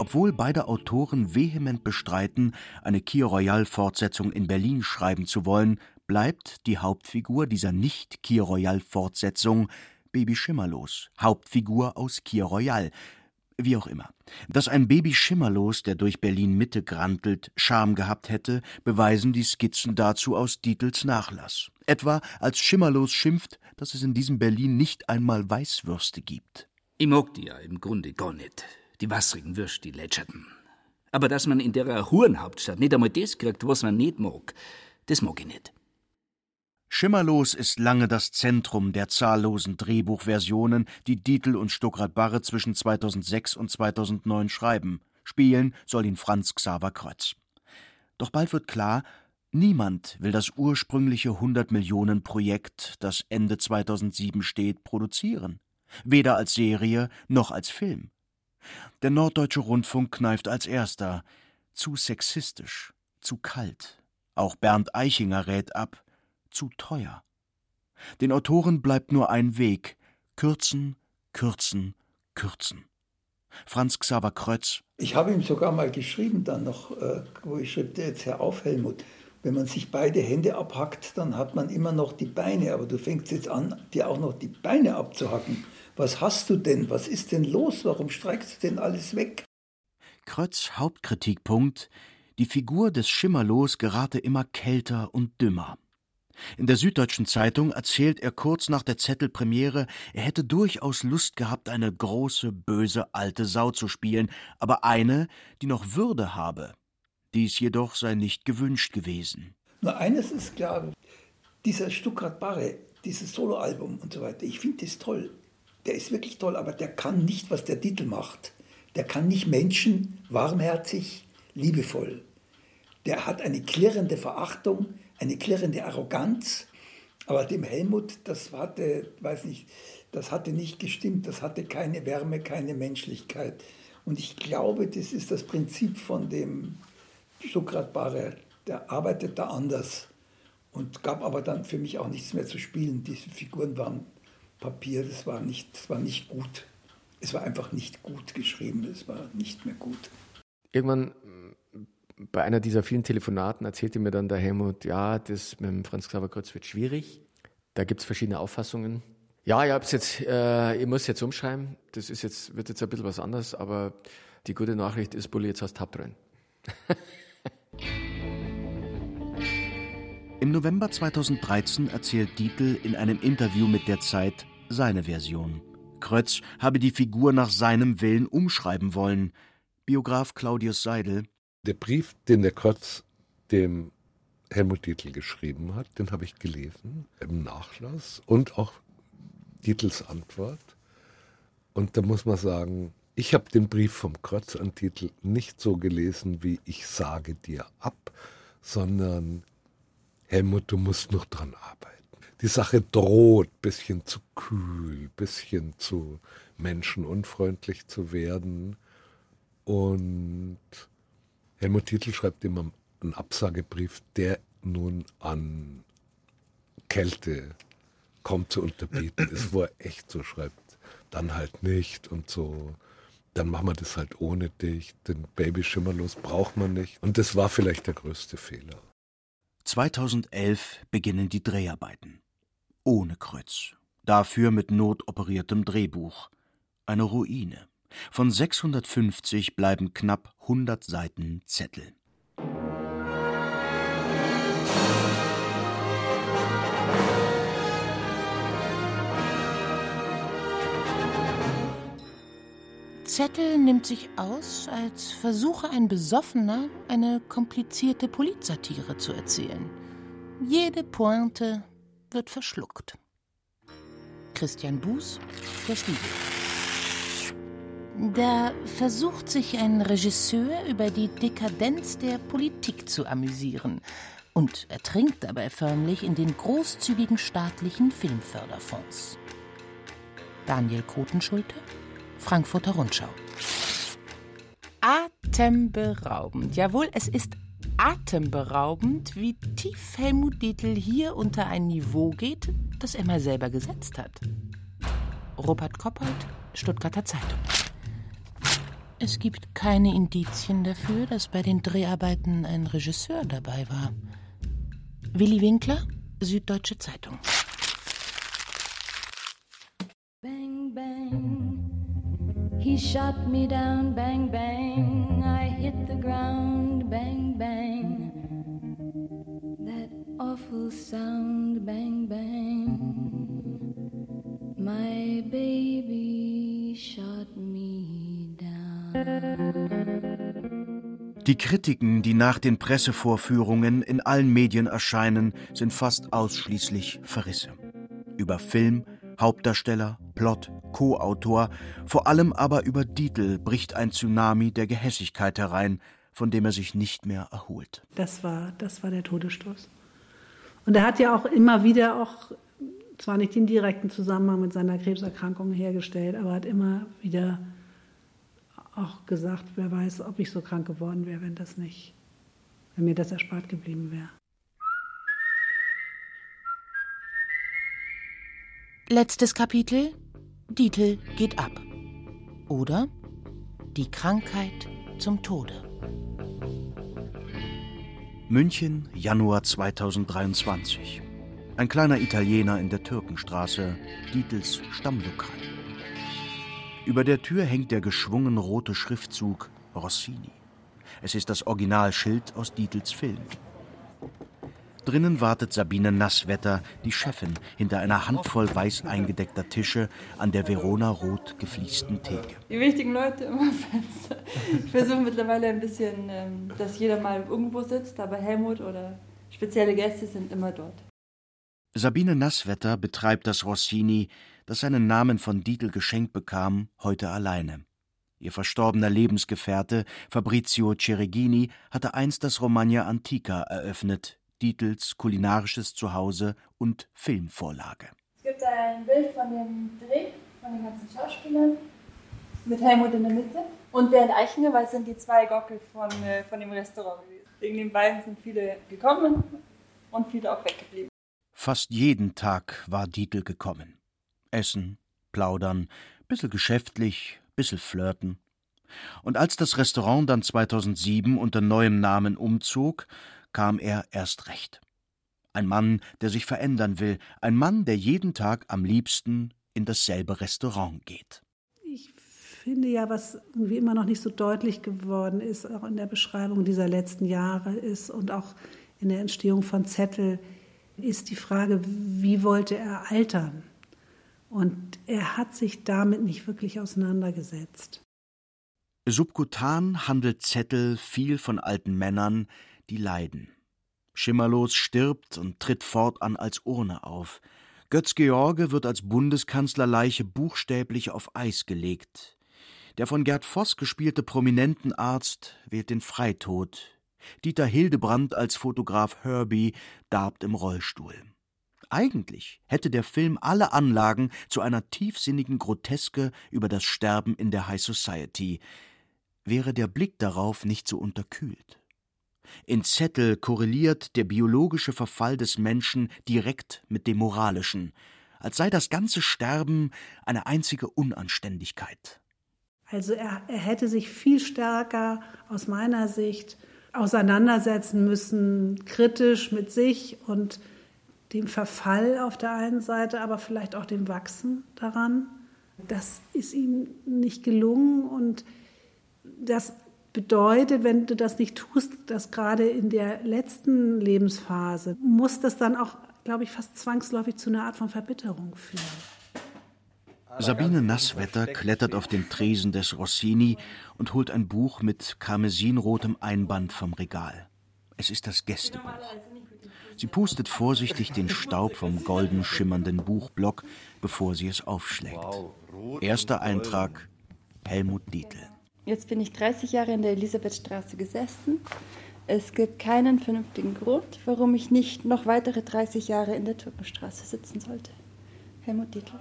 Obwohl beide Autoren vehement bestreiten, eine Kir Royal-Fortsetzung in Berlin schreiben zu wollen, bleibt die Hauptfigur dieser Nicht-Kir Royal-Fortsetzung Baby Schimmerlos, Hauptfigur aus Kir Royal. Wie auch immer. Dass ein Baby Schimmerlos, der durch Berlin Mitte grantelt, Scham gehabt hätte, beweisen die Skizzen dazu aus Dietls Nachlass. Etwa als Schimmerlos schimpft, dass es in diesem Berlin nicht einmal Weißwürste gibt. Ich mag die ja im Grunde gar nicht die wassrigen Würste, die lätscherten. Aber dass man in der Hurenhauptstadt nicht einmal das kriegt, was man nicht mag, das mag ich nicht. Schimmerlos ist lange das Zentrum der zahllosen Drehbuchversionen, die Dietl und Stuckrad Barre zwischen 2006 und 2009 schreiben. Spielen soll ihn Franz Xaver Kreuz. Doch bald wird klar, niemand will das ursprüngliche 100-Millionen-Projekt, das Ende 2007 steht, produzieren. Weder als Serie noch als Film. Der Norddeutsche Rundfunk kneift als erster. Zu sexistisch, zu kalt. Auch Bernd Eichinger rät ab. Zu teuer. Den Autoren bleibt nur ein Weg. Kürzen, kürzen, kürzen. Franz Xaver Krötz. Ich habe ihm sogar mal geschrieben, dann noch, äh, wo ich schrieb, jetzt Herr auf, Helmut. Wenn man sich beide Hände abhackt, dann hat man immer noch die Beine, aber du fängst jetzt an, dir auch noch die Beine abzuhacken. Was hast du denn? Was ist denn los? Warum streckst du denn alles weg? Krötz Hauptkritikpunkt Die Figur des Schimmerlos gerate immer kälter und dümmer. In der Süddeutschen Zeitung erzählt er kurz nach der Zettelpremiere, er hätte durchaus Lust gehabt, eine große, böse alte Sau zu spielen, aber eine, die noch Würde habe. Dies jedoch sei nicht gewünscht gewesen. Nur eines ist klar, dieser Stuckrad Barre, dieses Soloalbum und so weiter, ich finde das toll der ist wirklich toll, aber der kann nicht, was der Titel macht. Der kann nicht Menschen warmherzig, liebevoll. Der hat eine klirrende Verachtung, eine klirrende Arroganz. Aber dem Helmut, das hatte, weiß nicht, das hatte nicht gestimmt. Das hatte keine Wärme, keine Menschlichkeit. Und ich glaube, das ist das Prinzip von dem Stuckrad Barre. Der arbeitet da anders und gab aber dann für mich auch nichts mehr zu spielen. Diese Figuren waren Papier, das war nicht, das war nicht gut. Es war einfach nicht gut geschrieben, es war nicht mehr gut. Irgendwann bei einer dieser vielen Telefonaten erzählte mir dann der Helmut, ja, das mit dem Franz Xaver Kurz wird schwierig. Da gibt es verschiedene Auffassungen. Ja, ich, hab's jetzt, äh, ich muss jetzt umschreiben. Das ist jetzt, wird jetzt ein bisschen was anderes, aber die gute Nachricht ist, Bulli, jetzt hast du drin. Im November 2013 erzählt Dietl in einem Interview mit der Zeit, seine Version. Krötz habe die Figur nach seinem Willen umschreiben wollen. Biograf Claudius Seidel. Der Brief, den der Krötz dem Helmut Dietl geschrieben hat, den habe ich gelesen im Nachlass und auch Dietls Antwort. Und da muss man sagen, ich habe den Brief vom Krötz an Dietl nicht so gelesen, wie ich sage dir ab, sondern Helmut, du musst noch dran arbeiten die Sache droht, bisschen zu kühl, bisschen zu menschenunfreundlich zu werden. Und Helmut Titel schreibt immer einen Absagebrief, der nun an Kälte kaum zu unterbieten ist, wo er echt so schreibt, dann halt nicht und so. Dann machen wir das halt ohne dich. Den Baby schimmerlos braucht man nicht. Und das war vielleicht der größte Fehler. 2011 beginnen die Dreharbeiten ohne Kreuz, dafür mit notoperiertem Drehbuch. Eine Ruine. Von 650 bleiben knapp 100 Seiten Zettel. Zettel nimmt sich aus, als versuche ein Besoffener, eine komplizierte Politsatire zu erzählen. Jede Pointe wird verschluckt. Christian Buß, Der Spiegel. Da versucht sich ein Regisseur über die Dekadenz der Politik zu amüsieren und ertrinkt dabei förmlich in den großzügigen staatlichen Filmförderfonds. Daniel Kotenschulte, Frankfurter Rundschau. Atemberaubend. Jawohl, es ist atemberaubend, wie tief Helmut Dietl hier unter ein Niveau geht, das er mal selber gesetzt hat. Robert Koppold, Stuttgarter Zeitung. Es gibt keine Indizien dafür, dass bei den Dreharbeiten ein Regisseur dabei war. Willi Winkler, Süddeutsche Zeitung. Bang, bang. He shot me down, bang, bang. I hit the ground, bang, bang. That awful sound, bang, bang. My baby shot me down. Die Kritiken, die nach den Pressevorführungen in allen Medien erscheinen, sind fast ausschließlich Verrisse. Über Film, Hauptdarsteller, Plot, Co-Autor, vor allem aber über Dietl bricht ein Tsunami der Gehässigkeit herein, von dem er sich nicht mehr erholt. Das war, das war der Todesstoß. Und er hat ja auch immer wieder auch, zwar nicht den direkten Zusammenhang mit seiner Krebserkrankung hergestellt, aber hat immer wieder auch gesagt, wer weiß, ob ich so krank geworden wäre, wenn das nicht, wenn mir das erspart geblieben wäre. Letztes Kapitel. Dietl geht ab. Oder die Krankheit zum Tode. München, Januar 2023. Ein kleiner Italiener in der Türkenstraße, Dietls Stammlokal. Über der Tür hängt der geschwungen rote Schriftzug Rossini. Es ist das Originalschild aus Dietls Film. Drinnen wartet Sabine Nasswetter, die Chefin, hinter einer Handvoll weiß eingedeckter Tische an der Verona-rot gefliesten Theke. Die wichtigen Leute immer Fenster. Ich versuche mittlerweile ein bisschen, ähm, dass jeder mal irgendwo sitzt, aber Helmut oder spezielle Gäste sind immer dort. Sabine Nasswetter betreibt das Rossini, das seinen Namen von Dietl geschenkt bekam, heute alleine. Ihr verstorbener Lebensgefährte Fabrizio Ceregini hatte einst das Romagna Antica eröffnet, Dietls kulinarisches Zuhause und Filmvorlage. Es gibt ein Bild von dem Dreh, von den ganzen Schauspielern, mit Helmut in der Mitte. Und Bernd Eichinger, weil es sind die zwei Gockel von, äh, von dem Restaurant gewesen. Wegen den beiden sind viele gekommen und viele auch weggeblieben. Fast jeden Tag war Dietl gekommen. Essen, plaudern, bissel geschäftlich, bissel flirten. Und als das Restaurant dann 2007 unter neuem Namen umzog, kam er erst recht. Ein Mann, der sich verändern will, ein Mann, der jeden Tag am liebsten in dasselbe Restaurant geht. Ich finde ja, was irgendwie immer noch nicht so deutlich geworden ist, auch in der Beschreibung dieser letzten Jahre ist und auch in der Entstehung von Zettel, ist die Frage, wie wollte er altern? Und er hat sich damit nicht wirklich auseinandergesetzt. Subkutan handelt Zettel viel von alten Männern, die leiden. Schimmerlos stirbt und tritt fortan als Urne auf. Götz George wird als Bundeskanzlerleiche buchstäblich auf Eis gelegt. Der von Gerd Voss gespielte Prominentenarzt wählt den Freitod. Dieter Hildebrand als Fotograf Herbie darbt im Rollstuhl. Eigentlich hätte der Film alle Anlagen zu einer tiefsinnigen Groteske über das Sterben in der High Society, wäre der Blick darauf nicht so unterkühlt. In Zettel korreliert der biologische Verfall des Menschen direkt mit dem moralischen, als sei das ganze Sterben eine einzige Unanständigkeit. Also er, er hätte sich viel stärker aus meiner Sicht auseinandersetzen müssen, kritisch mit sich und dem Verfall auf der einen Seite, aber vielleicht auch dem Wachsen daran. Das ist ihm nicht gelungen und das bedeutet, wenn du das nicht tust, dass gerade in der letzten Lebensphase, muss das dann auch, glaube ich, fast zwangsläufig zu einer Art von Verbitterung führen. Sabine Nasswetter klettert auf den Tresen des Rossini und holt ein Buch mit karmesinrotem Einband vom Regal. Es ist das Gästebuch. Sie pustet vorsichtig den Staub vom golden schimmernden Buchblock, bevor sie es aufschlägt. Erster Eintrag Helmut Dietl. Jetzt bin ich 30 Jahre in der Elisabethstraße gesessen. Es gibt keinen vernünftigen Grund, warum ich nicht noch weitere 30 Jahre in der Türkenstraße sitzen sollte. Helmut Dietl.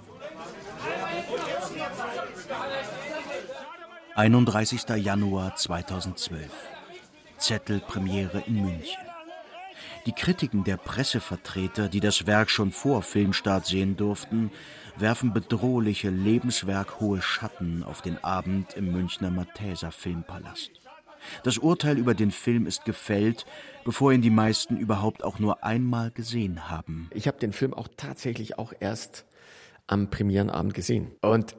31. Januar 2012. Zettelpremiere in München. Die Kritiken der Pressevertreter, die das Werk schon vor Filmstart sehen durften, werfen bedrohliche, lebenswerkhohe Schatten auf den Abend im Münchner Matheser Filmpalast. Das Urteil über den Film ist gefällt, bevor ihn die meisten überhaupt auch nur einmal gesehen haben. Ich habe den Film auch tatsächlich auch erst am Premierenabend gesehen. Und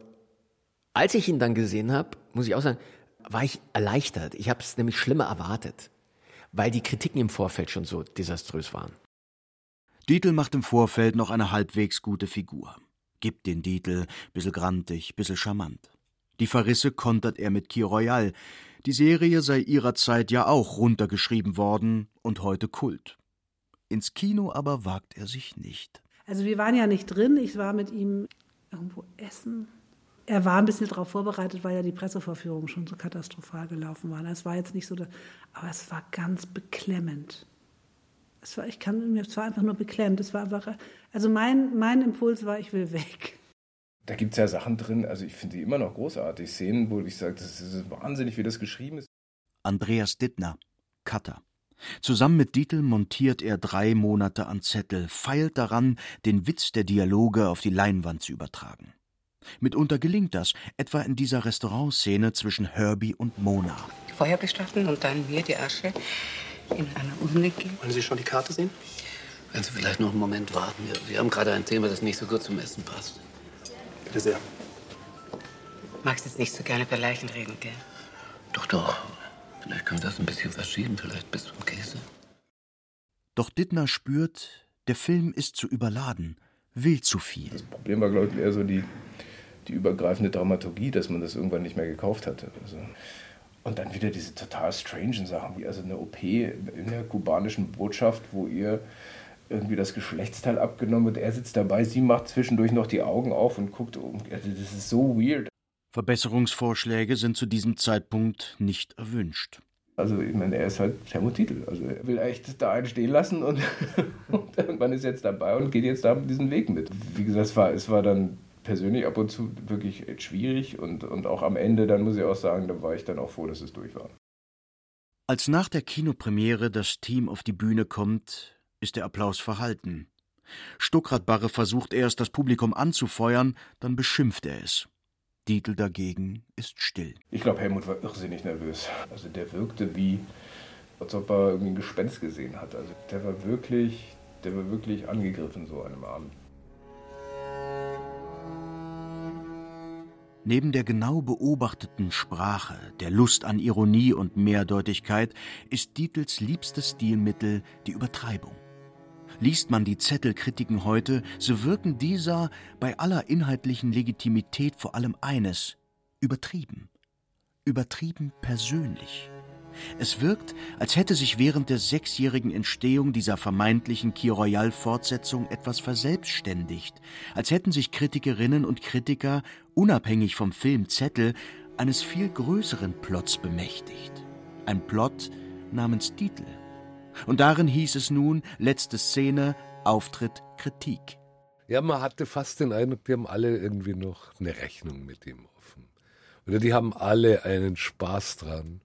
als ich ihn dann gesehen habe, muss ich auch sagen, war ich erleichtert. Ich habe es nämlich schlimmer erwartet, weil die Kritiken im Vorfeld schon so desaströs waren. Dietl macht im Vorfeld noch eine halbwegs gute Figur. Gibt den Dietl, bissel grantig, bissel charmant. Die Verrisse kontert er mit Key Royal. Die Serie sei ihrer Zeit ja auch runtergeschrieben worden und heute Kult. Ins Kino aber wagt er sich nicht. Also wir waren ja nicht drin. Ich war mit ihm irgendwo essen. Er war ein bisschen darauf vorbereitet, weil ja die Pressevorführungen schon so katastrophal gelaufen waren. Es war jetzt nicht so, aber es war ganz beklemmend. Es war, ich kann, es war einfach nur beklemmt. Es war einfach, also mein, mein Impuls war, ich will weg. Da gibt es ja Sachen drin, also ich finde die immer noch großartig. Szenen, wo ich sage, das ist wahnsinnig, wie das geschrieben ist. Andreas Dittner, Cutter. Zusammen mit Dietl montiert er drei Monate an Zettel, feilt daran, den Witz der Dialoge auf die Leinwand zu übertragen. Mitunter gelingt das, etwa in dieser Restaurantszene zwischen Herbie und Mona. Feuer bestatten und dann mir die Asche in einer Urne geben. Wollen Sie schon die Karte sehen? Wenn Sie vielleicht noch einen Moment warten. Wir, wir haben gerade ein Thema, das nicht so gut zum Essen passt. Bitte sehr. Magst jetzt nicht so gerne bei Leichen reden, gell? Doch, doch. Vielleicht können wir das ein bisschen verschieben, vielleicht bis zum Käse. Doch Dittner spürt, der Film ist zu überladen, will zu viel. Das Problem war, glaube ich, eher so die, die übergreifende Dramaturgie, dass man das irgendwann nicht mehr gekauft hatte. Also und dann wieder diese total strangen Sachen, wie also eine OP in der kubanischen Botschaft, wo ihr irgendwie das Geschlechtsteil abgenommen wird. Er sitzt dabei, sie macht zwischendurch noch die Augen auf und guckt um. Also das ist so weird. Verbesserungsvorschläge sind zu diesem Zeitpunkt nicht erwünscht. Also, ich meine, er ist halt Thermotitel. Also, er will echt da einen stehen lassen und, und irgendwann ist jetzt dabei und geht jetzt da diesen Weg mit. Wie gesagt, es war, es war dann persönlich ab und zu wirklich schwierig und, und auch am Ende, dann muss ich auch sagen, da war ich dann auch froh, dass es durch war. Als nach der Kinopremiere das Team auf die Bühne kommt, ist der Applaus verhalten. Stuckrad-Barre versucht erst, das Publikum anzufeuern, dann beschimpft er es. Dietl dagegen ist still. Ich glaube, Helmut war irrsinnig nervös. Also der wirkte wie, als ob er irgendwie ein Gespenst gesehen hat. Also der war wirklich, der war wirklich angegriffen so an einem Abend. Neben der genau beobachteten Sprache, der Lust an Ironie und Mehrdeutigkeit ist Dietls liebstes Stilmittel die Übertreibung. Liest man die Zettelkritiken heute, so wirken dieser bei aller inhaltlichen Legitimität vor allem eines übertrieben. Übertrieben persönlich. Es wirkt, als hätte sich während der sechsjährigen Entstehung dieser vermeintlichen Key Royal-Fortsetzung etwas verselbstständigt, als hätten sich Kritikerinnen und Kritiker, unabhängig vom Film Zettel, eines viel größeren Plots bemächtigt. Ein Plot namens Titel. Und darin hieß es nun, letzte Szene, Auftritt, Kritik. Ja, man hatte fast den Eindruck, die haben alle irgendwie noch eine Rechnung mit ihm offen. Oder die haben alle einen Spaß dran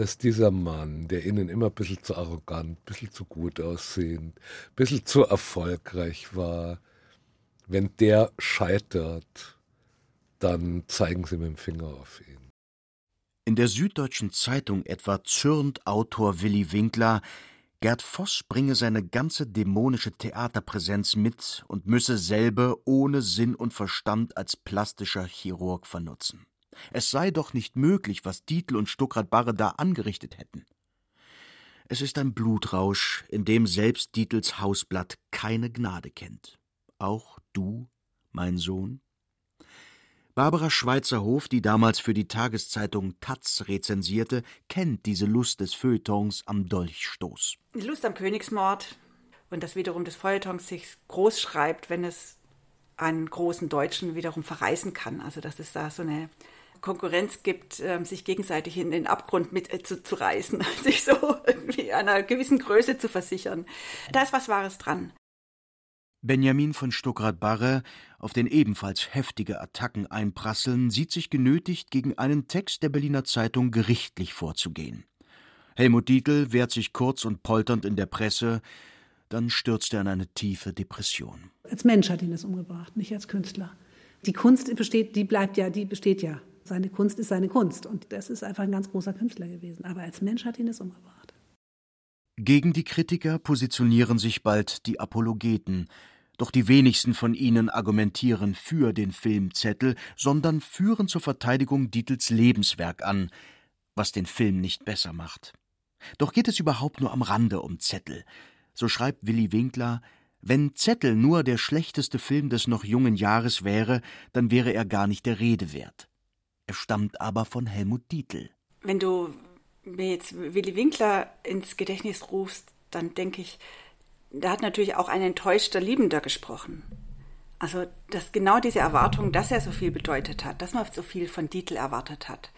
dass dieser Mann, der ihnen immer ein bisschen zu arrogant, ein bisschen zu gut aussehend, ein bisschen zu erfolgreich war, wenn der scheitert, dann zeigen sie mit dem Finger auf ihn. In der Süddeutschen Zeitung etwa zürnt Autor Willi Winkler, Gerd Voss bringe seine ganze dämonische Theaterpräsenz mit und müsse selber ohne Sinn und Verstand als plastischer Chirurg vernutzen. Es sei doch nicht möglich, was Dietl und Stuckrad-Barre da angerichtet hätten. Es ist ein Blutrausch, in dem selbst Dietls Hausblatt keine Gnade kennt. Auch du, mein Sohn? Barbara Schweitzer-Hof, die damals für die Tageszeitung Taz rezensierte, kennt diese Lust des Feuilletons am Dolchstoß. Die Lust am Königsmord und das wiederum des Feuilletons sich groß schreibt, wenn es einen großen Deutschen wiederum verreißen kann. Also dass es da so eine Konkurrenz gibt, ähm, sich gegenseitig in den Abgrund mit äh, zu, zu reißen, sich so irgendwie einer gewissen Größe zu versichern. Da ist was Wahres dran. Benjamin von Stuckrad-Barre, auf den ebenfalls heftige Attacken einprasseln, sieht sich genötigt, gegen einen Text der Berliner Zeitung gerichtlich vorzugehen. Helmut Dietl wehrt sich kurz und polternd in der Presse, dann stürzt er in eine tiefe Depression. Als Mensch hat ihn das umgebracht, nicht als Künstler. Die Kunst besteht, die bleibt ja, die besteht ja. Seine Kunst ist seine Kunst und das ist einfach ein ganz großer Künstler gewesen. Aber als Mensch hat ihn das umgebracht. Gegen die Kritiker positionieren sich bald die Apologeten, doch die wenigsten von ihnen argumentieren für den Filmzettel, sondern führen zur Verteidigung Dietls Lebenswerk an, was den Film nicht besser macht. Doch geht es überhaupt nur am Rande um Zettel. So schreibt Willi Winkler, wenn Zettel nur der schlechteste Film des noch jungen Jahres wäre, dann wäre er gar nicht der Rede wert. Er stammt aber von Helmut Dietl. Wenn du mir jetzt Willi Winkler ins Gedächtnis rufst, dann denke ich, da hat natürlich auch ein enttäuschter Liebender gesprochen. Also, dass genau diese Erwartung, dass er so viel bedeutet hat, dass man so viel von Dietl erwartet hat,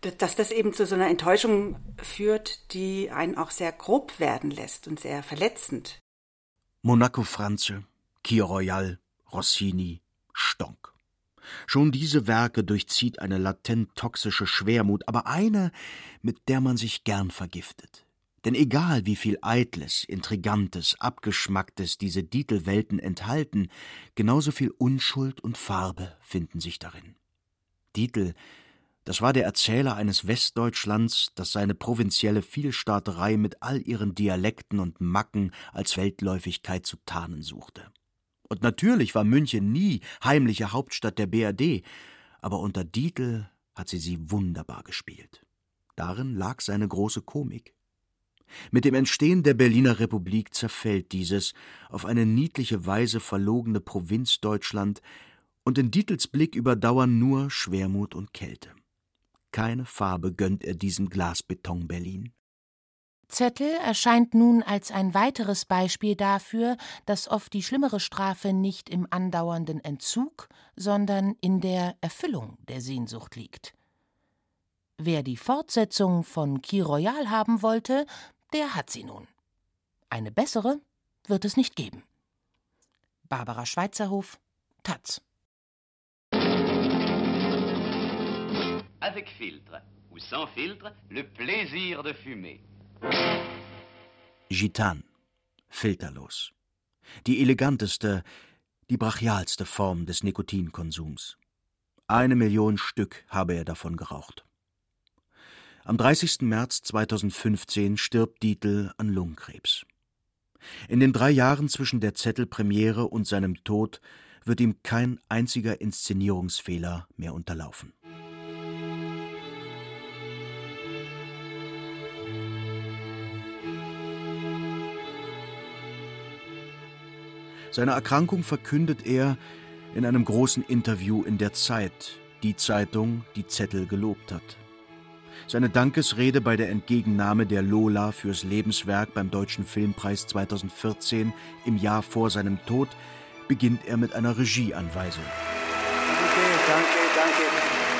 dass, dass das eben zu so einer Enttäuschung führt, die einen auch sehr grob werden lässt und sehr verletzend. Monaco Franze, Kio Royal, Rossini, Stonk. Schon diese Werke durchzieht eine latent toxische Schwermut, aber eine, mit der man sich gern vergiftet. Denn egal wie viel Eitles, Intrigantes, Abgeschmacktes diese Dietelwelten enthalten, genauso viel Unschuld und Farbe finden sich darin. Dietl, das war der Erzähler eines Westdeutschlands, das seine provinzielle Vielstaaterei mit all ihren Dialekten und Macken als Weltläufigkeit zu tarnen suchte. Und natürlich war München nie heimliche Hauptstadt der BRD, aber unter Dietl hat sie sie wunderbar gespielt. Darin lag seine große Komik. Mit dem Entstehen der Berliner Republik zerfällt dieses auf eine niedliche Weise verlogene Provinzdeutschland, und in Dietls Blick überdauern nur Schwermut und Kälte. Keine Farbe gönnt er diesem Glasbeton Berlin. Zettel erscheint nun als ein weiteres Beispiel dafür, dass oft die schlimmere Strafe nicht im andauernden Entzug, sondern in der Erfüllung der Sehnsucht liegt. Wer die Fortsetzung von Key Royal haben wollte, der hat sie nun. Eine bessere wird es nicht geben. Barbara Schweizerhof, Taz. Avec filtre ou sans filtre, le plaisir de fumer. Gitan, filterlos. Die eleganteste, die brachialste Form des Nikotinkonsums. Eine Million Stück habe er davon geraucht. Am 30. März 2015 stirbt Dietl an Lungenkrebs. In den drei Jahren zwischen der Zettelpremiere und seinem Tod wird ihm kein einziger Inszenierungsfehler mehr unterlaufen. Seine Erkrankung verkündet er in einem großen Interview in der Zeit, die Zeitung, die Zettel gelobt hat. Seine Dankesrede bei der Entgegennahme der Lola fürs Lebenswerk beim Deutschen Filmpreis 2014 im Jahr vor seinem Tod beginnt er mit einer Regieanweisung. Danke, danke, danke.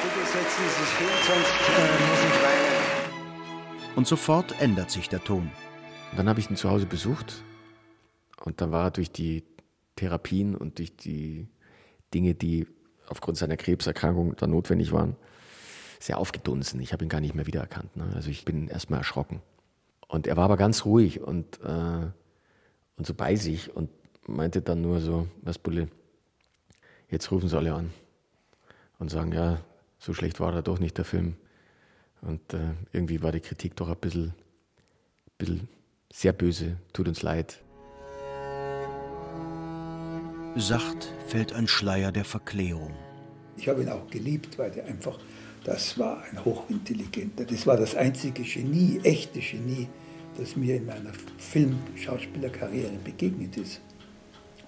Bitte setzen Sie sich hin, sonst äh, muss ich weinen. Und sofort ändert sich der Ton. Dann habe ich ihn zu Hause besucht und dann war er durch die Therapien und durch die Dinge, die aufgrund seiner Krebserkrankung da notwendig waren, sehr aufgedunsen. Ich habe ihn gar nicht mehr wiedererkannt. Ne? Also ich bin erstmal erschrocken. Und er war aber ganz ruhig und, äh, und so bei sich und meinte dann nur so, was Bulle, jetzt rufen sie alle an und sagen, ja, so schlecht war da doch nicht der Film. Und äh, irgendwie war die Kritik doch ein bisschen, bisschen sehr böse, tut uns leid. Sacht fällt ein Schleier der Verklärung. Ich habe ihn auch geliebt, weil er einfach, das war ein hochintelligenter, das war das einzige Genie, echte Genie, das mir in meiner Film-Schauspielerkarriere begegnet ist.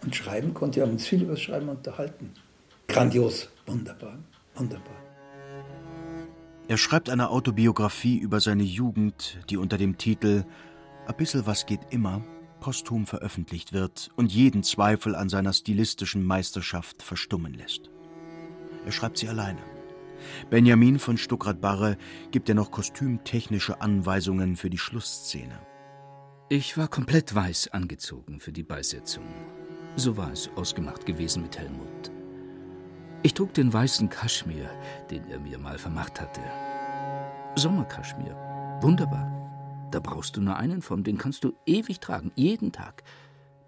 Und schreiben konnte, wir haben uns viel über das Schreiben unterhalten. grandios, wunderbar, wunderbar. Er schreibt eine Autobiografie über seine Jugend, die unter dem Titel A bissel was geht immer posthum veröffentlicht wird und jeden Zweifel an seiner stilistischen Meisterschaft verstummen lässt. Er schreibt sie alleine. Benjamin von Stuckrad-Barre gibt er noch kostümtechnische Anweisungen für die Schlussszene. Ich war komplett weiß angezogen für die Beisetzung. So war es ausgemacht gewesen mit Helmut. Ich trug den weißen Kaschmir, den er mir mal vermacht hatte. Sommerkaschmir. Wunderbar. Da brauchst du nur einen von, den kannst du ewig tragen, jeden Tag,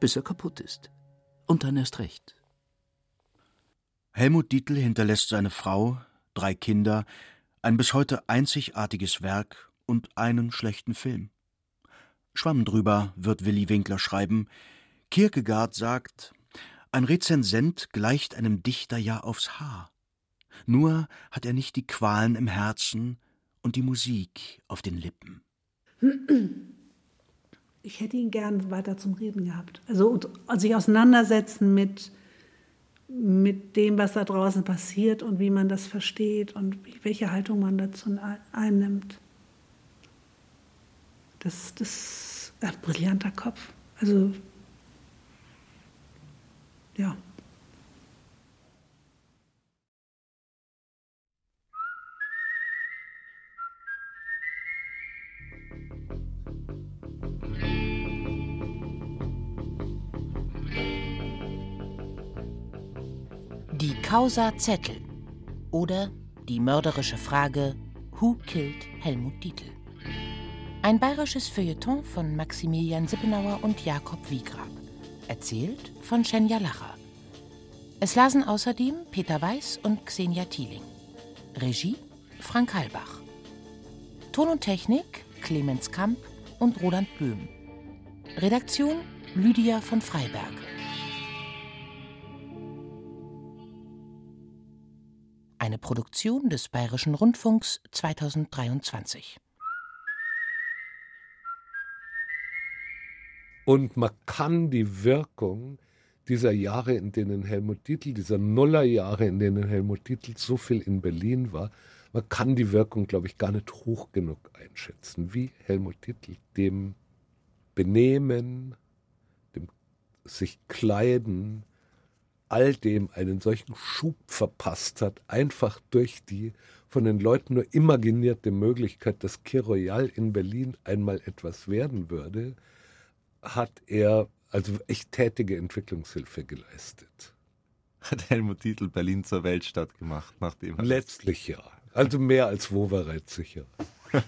bis er kaputt ist. Und dann erst recht. Helmut Dietl hinterlässt seine Frau, drei Kinder, ein bis heute einzigartiges Werk und einen schlechten Film. Schwamm drüber wird Willi Winkler schreiben. Kierkegaard sagt, ein Rezensent gleicht einem Dichter ja aufs Haar. Nur hat er nicht die Qualen im Herzen und die Musik auf den Lippen. Ich hätte ihn gern weiter zum Reden gehabt. Also sich auseinandersetzen mit, mit dem, was da draußen passiert und wie man das versteht und welche Haltung man dazu einnimmt. Das, das ist ein brillanter Kopf. Also, ja. Causa Zettel oder die mörderische Frage Who killed Helmut Dietl? Ein bayerisches Feuilleton von Maximilian Sippenauer und Jakob Wiegrab. Erzählt von Schenja Lacher. Es lasen außerdem Peter Weiß und Xenia Thieling. Regie Frank Halbach. Ton und Technik Clemens Kamp und Roland Böhm. Redaktion Lydia von Freiberg. Eine Produktion des Bayerischen Rundfunks 2023. Und man kann die Wirkung dieser Jahre, in denen Helmut Dietl, dieser Nullerjahre, in denen Helmut Dietl so viel in Berlin war, man kann die Wirkung, glaube ich, gar nicht hoch genug einschätzen, wie Helmut Dietl dem Benehmen, dem sich Kleiden, all dem einen solchen Schub verpasst hat, einfach durch die von den Leuten nur imaginierte Möglichkeit, dass Kir Royal in Berlin einmal etwas werden würde, hat er also echt tätige Entwicklungshilfe geleistet. Hat Helmut Titel Berlin zur Weltstadt gemacht, nachdem er. Letztlich ja. Also mehr als Wowereit sicher.